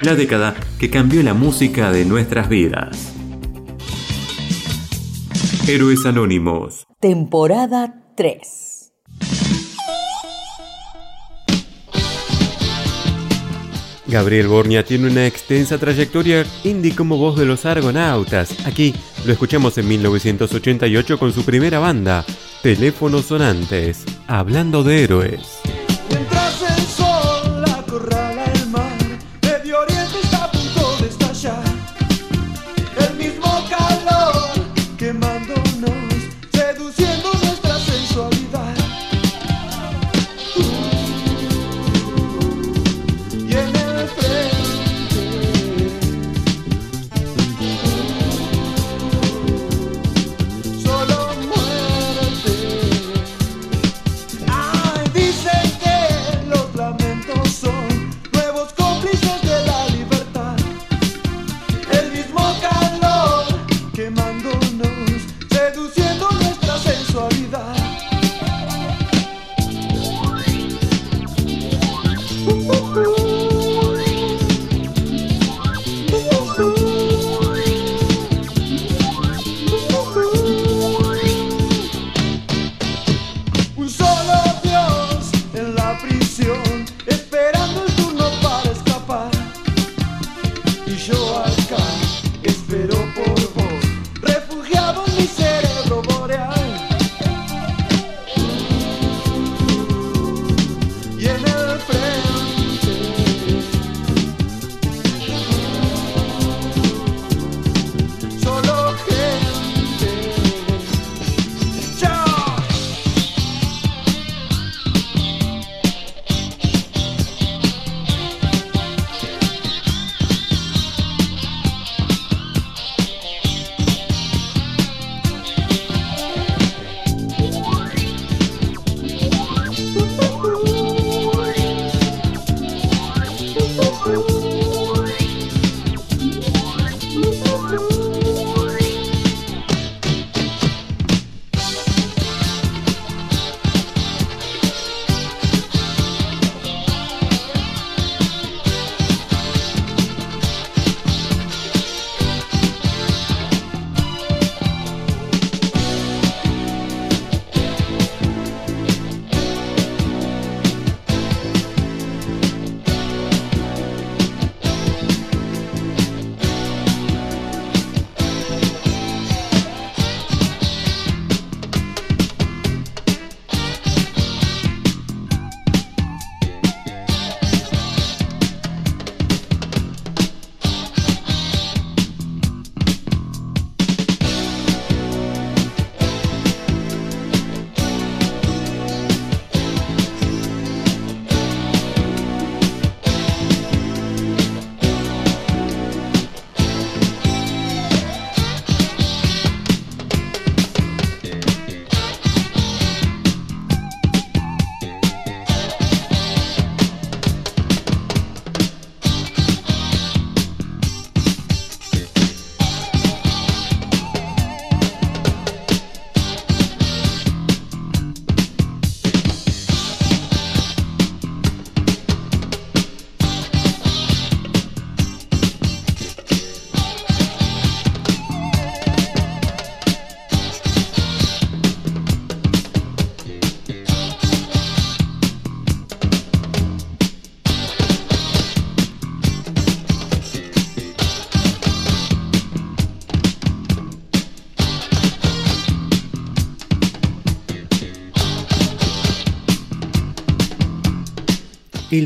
la década que cambió la música de nuestras vidas. Héroes Anónimos. Temporada 3. Gabriel Borña tiene una extensa trayectoria indie como voz de los Argonautas. Aquí lo escuchamos en 1988 con su primera banda, Teléfonos Sonantes, hablando de héroes.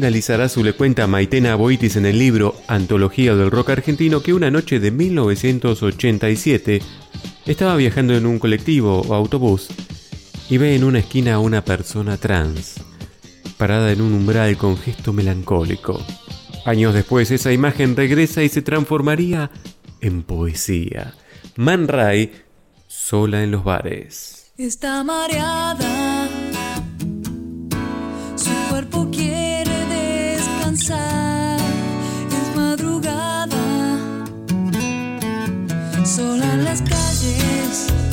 Lizarazu le cuenta a Maitena Boitis en el libro Antología del Rock Argentino que una noche de 1987 estaba viajando en un colectivo o autobús y ve en una esquina a una persona trans, parada en un umbral con gesto melancólico. Años después esa imagen regresa y se transformaría en poesía. Man Ray, sola en los bares. Está mareada, sola en las calles,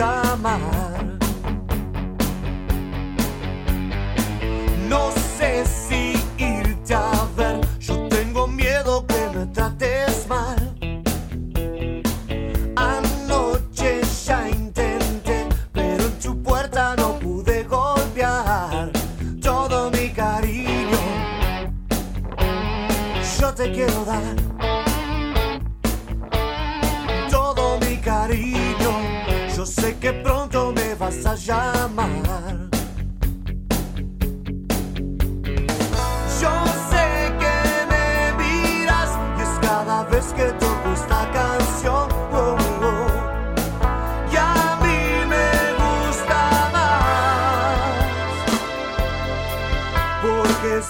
jamais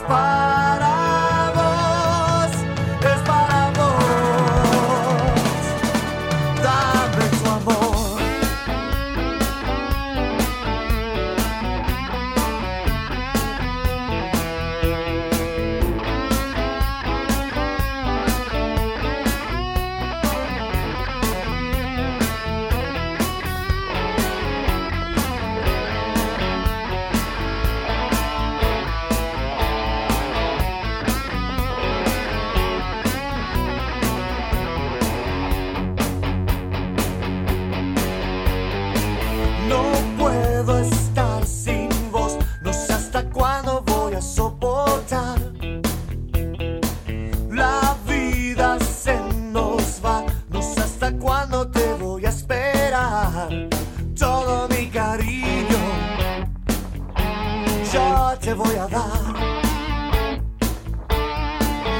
spot.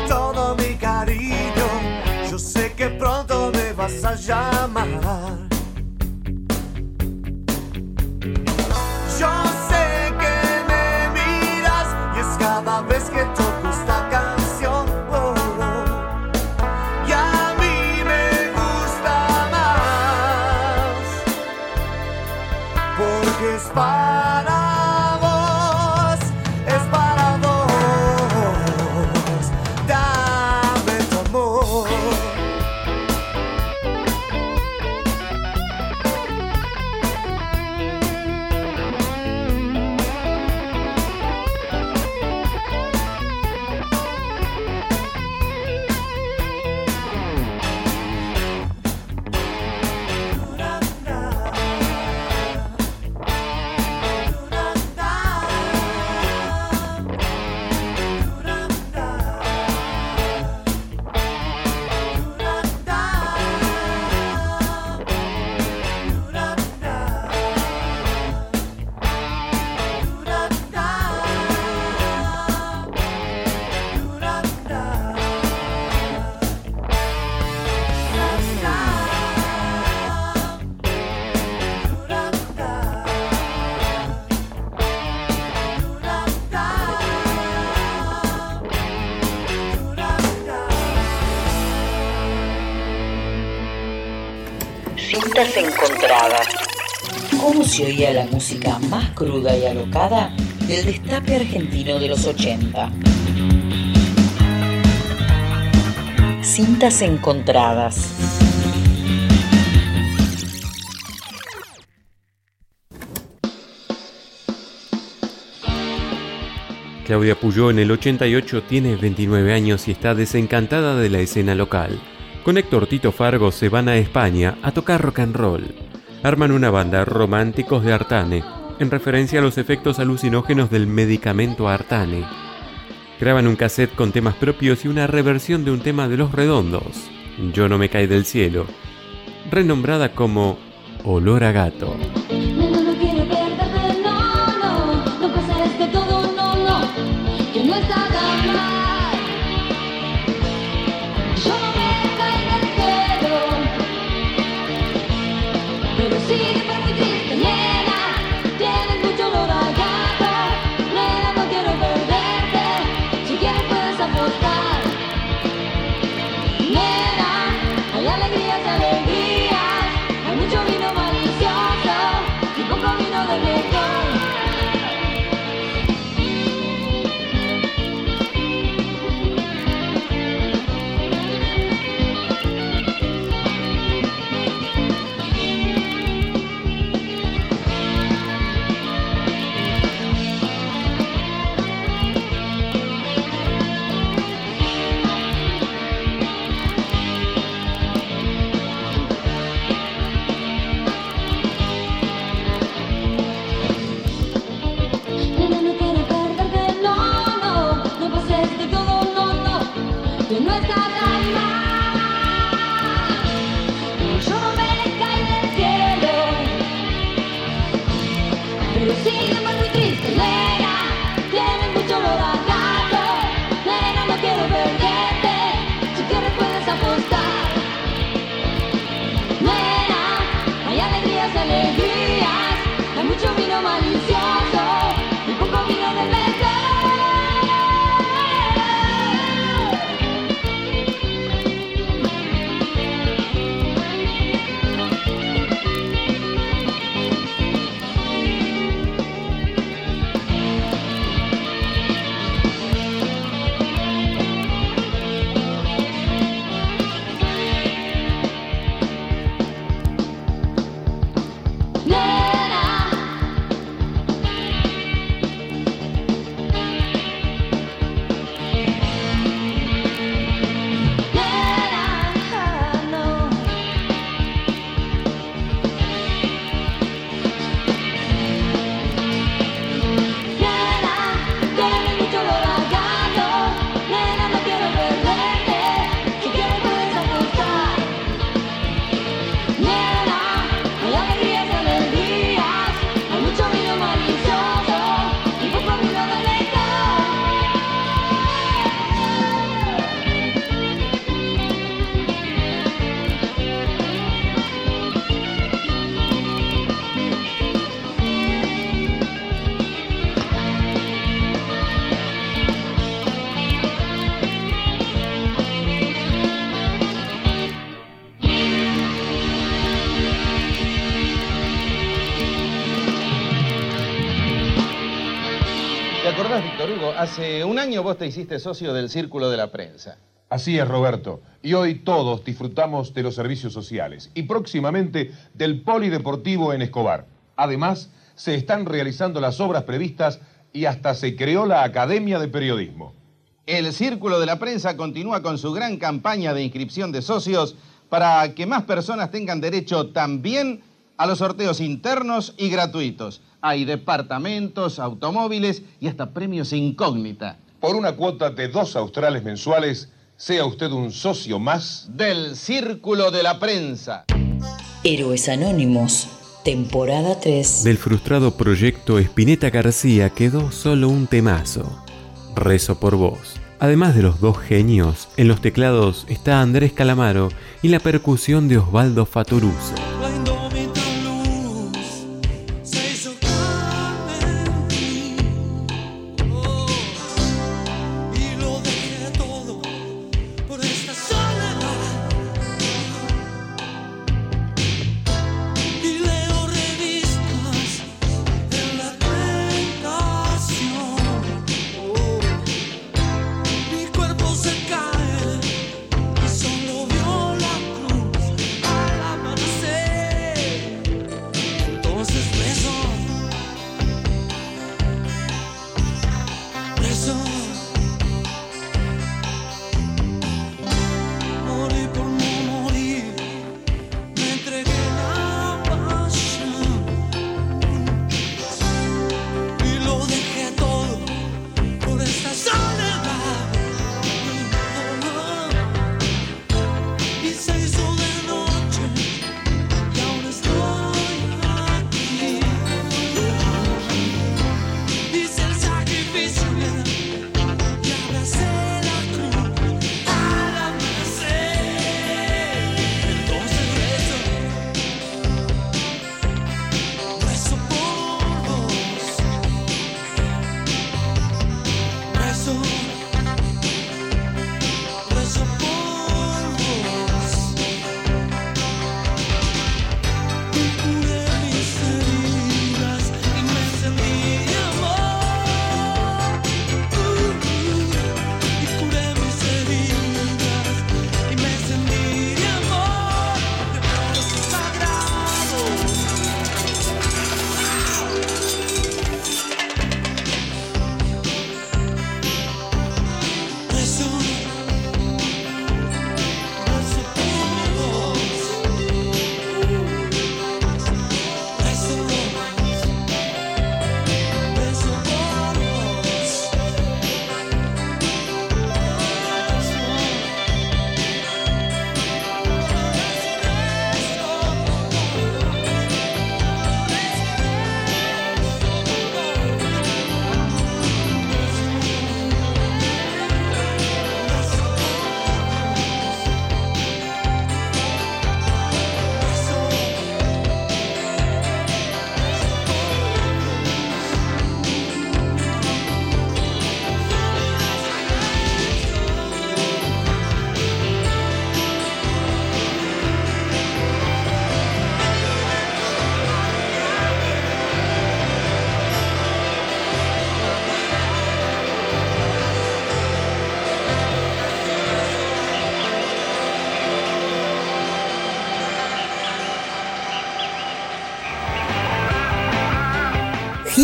Todo mi cariño, yo sé que pronto me vas a llamar. se oía la música más cruda y alocada del destape argentino de los 80. Cintas encontradas. Claudia Puyó en el 88 tiene 29 años y está desencantada de la escena local. Con Héctor Tito Fargo se van a España a tocar rock and roll arman una banda Románticos de Artane, en referencia a los efectos alucinógenos del medicamento Artane. Graban un cassette con temas propios y una reversión de un tema de Los Redondos, Yo no me caí del cielo, renombrada como Olor a gato. Sim, año vos te hiciste socio del Círculo de la Prensa. Así es, Roberto. Y hoy todos disfrutamos de los servicios sociales y próximamente del polideportivo en Escobar. Además, se están realizando las obras previstas y hasta se creó la Academia de Periodismo. El Círculo de la Prensa continúa con su gran campaña de inscripción de socios para que más personas tengan derecho también a los sorteos internos y gratuitos. Hay departamentos, automóviles y hasta premios incógnita. Por una cuota de dos australes mensuales, sea usted un socio más Del Círculo de la Prensa. Héroes Anónimos, temporada 3. Del frustrado proyecto Espineta García quedó solo un temazo. Rezo por vos. Además de los dos genios, en los teclados está Andrés Calamaro y la percusión de Osvaldo Fatoruso.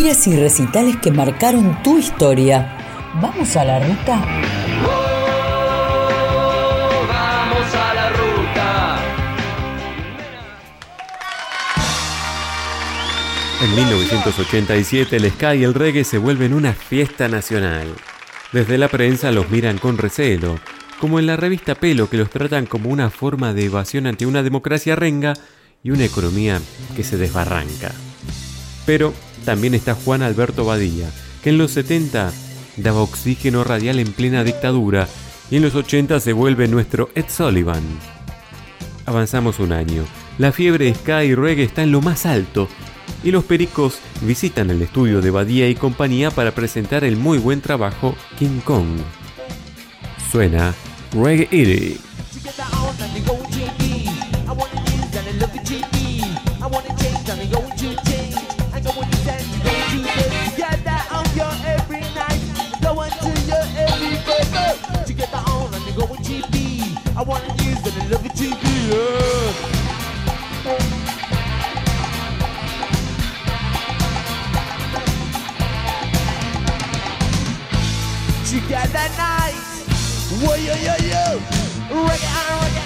Giras y recitales que marcaron tu historia. ¿Vamos a la ruta? Vamos a la ruta. En 1987 el ska y el reggae se vuelven una fiesta nacional. Desde la prensa los miran con recelo, como en la revista Pelo que los tratan como una forma de evasión ante una democracia renga y una economía que se desbarranca. Pero también está Juan Alberto Badía, que en los 70 daba oxígeno radial en plena dictadura y en los 80 se vuelve nuestro Ed Sullivan. Avanzamos un año, la fiebre ska y reggae está en lo más alto y los pericos visitan el estudio de Badía y compañía para presentar el muy buen trabajo King Kong. Suena Reggae to get that on and go with TV. I want to use and love the TV. Yeah. Together night, whoa yo yo yo, reggae and reggae.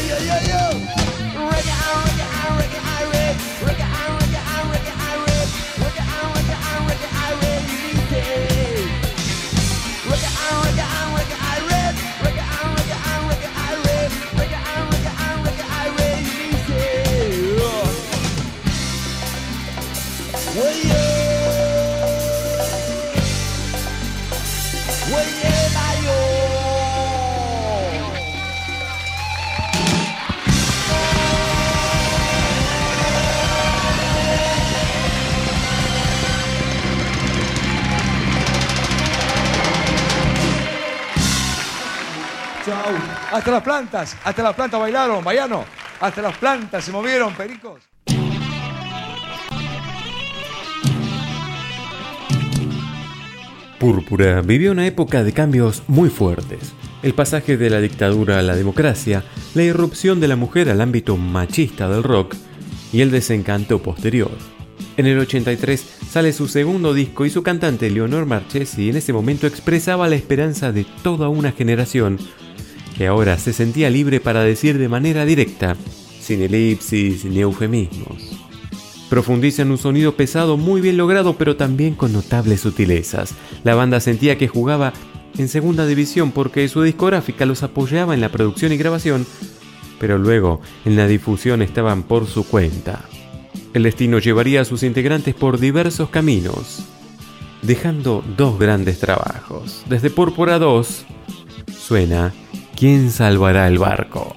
yo, yo, yo. Reggae reggae reggae. Hasta las plantas, hasta las plantas bailaron, Bayano. Hasta las plantas se movieron, pericos. Púrpura vivió una época de cambios muy fuertes. El pasaje de la dictadura a la democracia, la irrupción de la mujer al ámbito machista del rock y el desencanto posterior. En el 83 sale su segundo disco y su cantante Leonor Marchesi en ese momento expresaba la esperanza de toda una generación que ahora se sentía libre para decir de manera directa, sin elipsis ni eufemismos. Profundiza en un sonido pesado muy bien logrado pero también con notables sutilezas. La banda sentía que jugaba en segunda división porque su discográfica los apoyaba en la producción y grabación, pero luego en la difusión estaban por su cuenta. El destino llevaría a sus integrantes por diversos caminos, dejando dos grandes trabajos. Desde Púrpura 2 suena ¿Quién salvará el barco?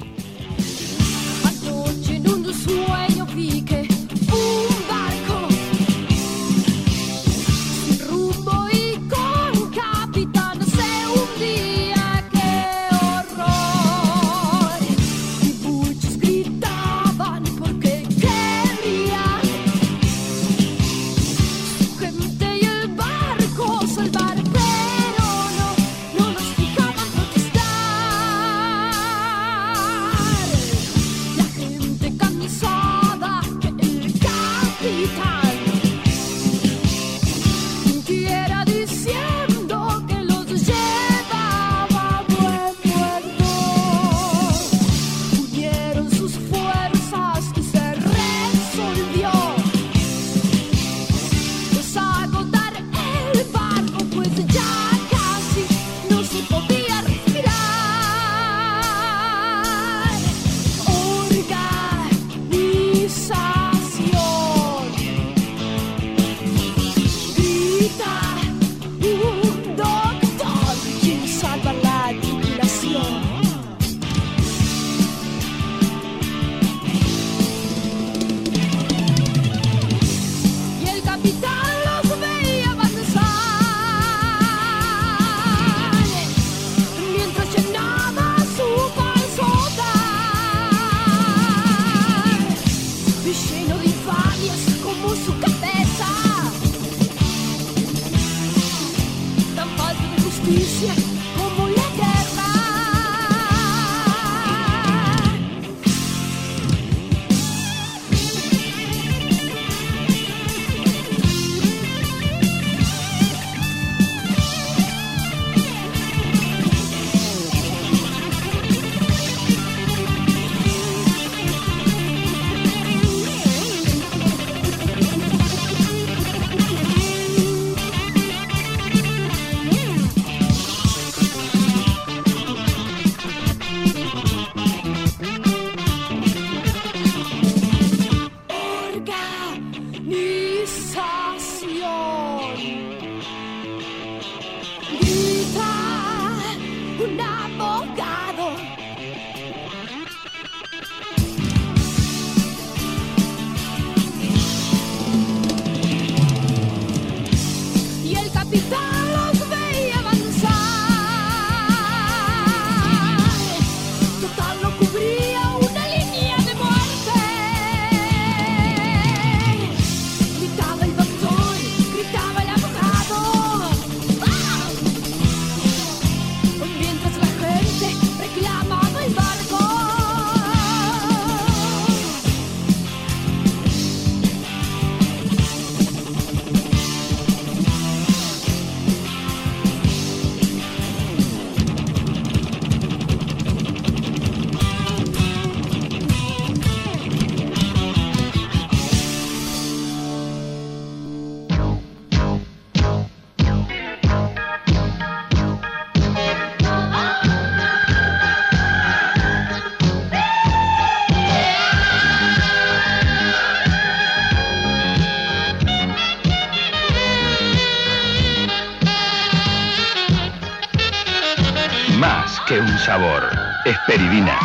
Que un sabor. Esperidina.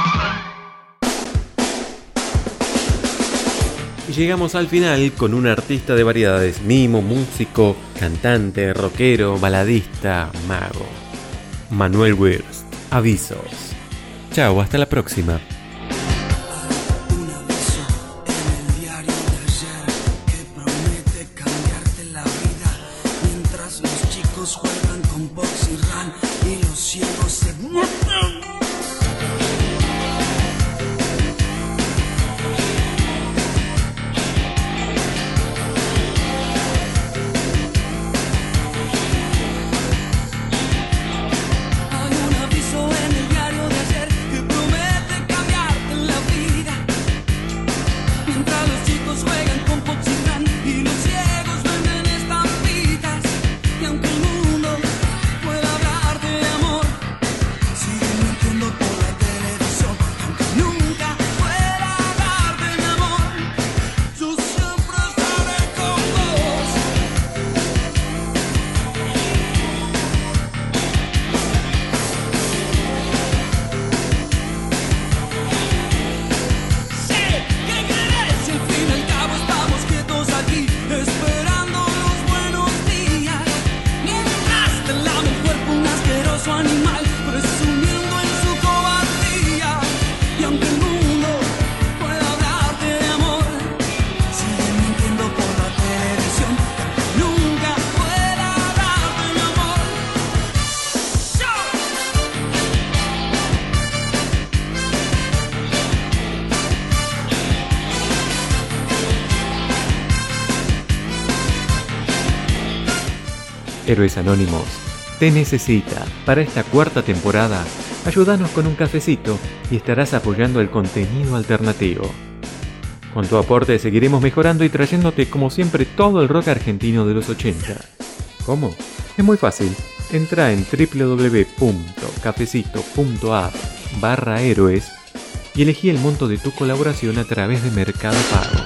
Llegamos al final con un artista de variedades, mimo, músico, cantante, rockero, baladista, mago. Manuel Wirst. Avisos. Chao, hasta la próxima. Héroes Anónimos te necesita. Para esta cuarta temporada, ayúdanos con un cafecito y estarás apoyando el contenido alternativo. Con tu aporte seguiremos mejorando y trayéndote como siempre todo el rock argentino de los 80. ¿Cómo? Es muy fácil. Entra en www.cafecito.app barra héroes y elegí el monto de tu colaboración a través de Mercado Pago.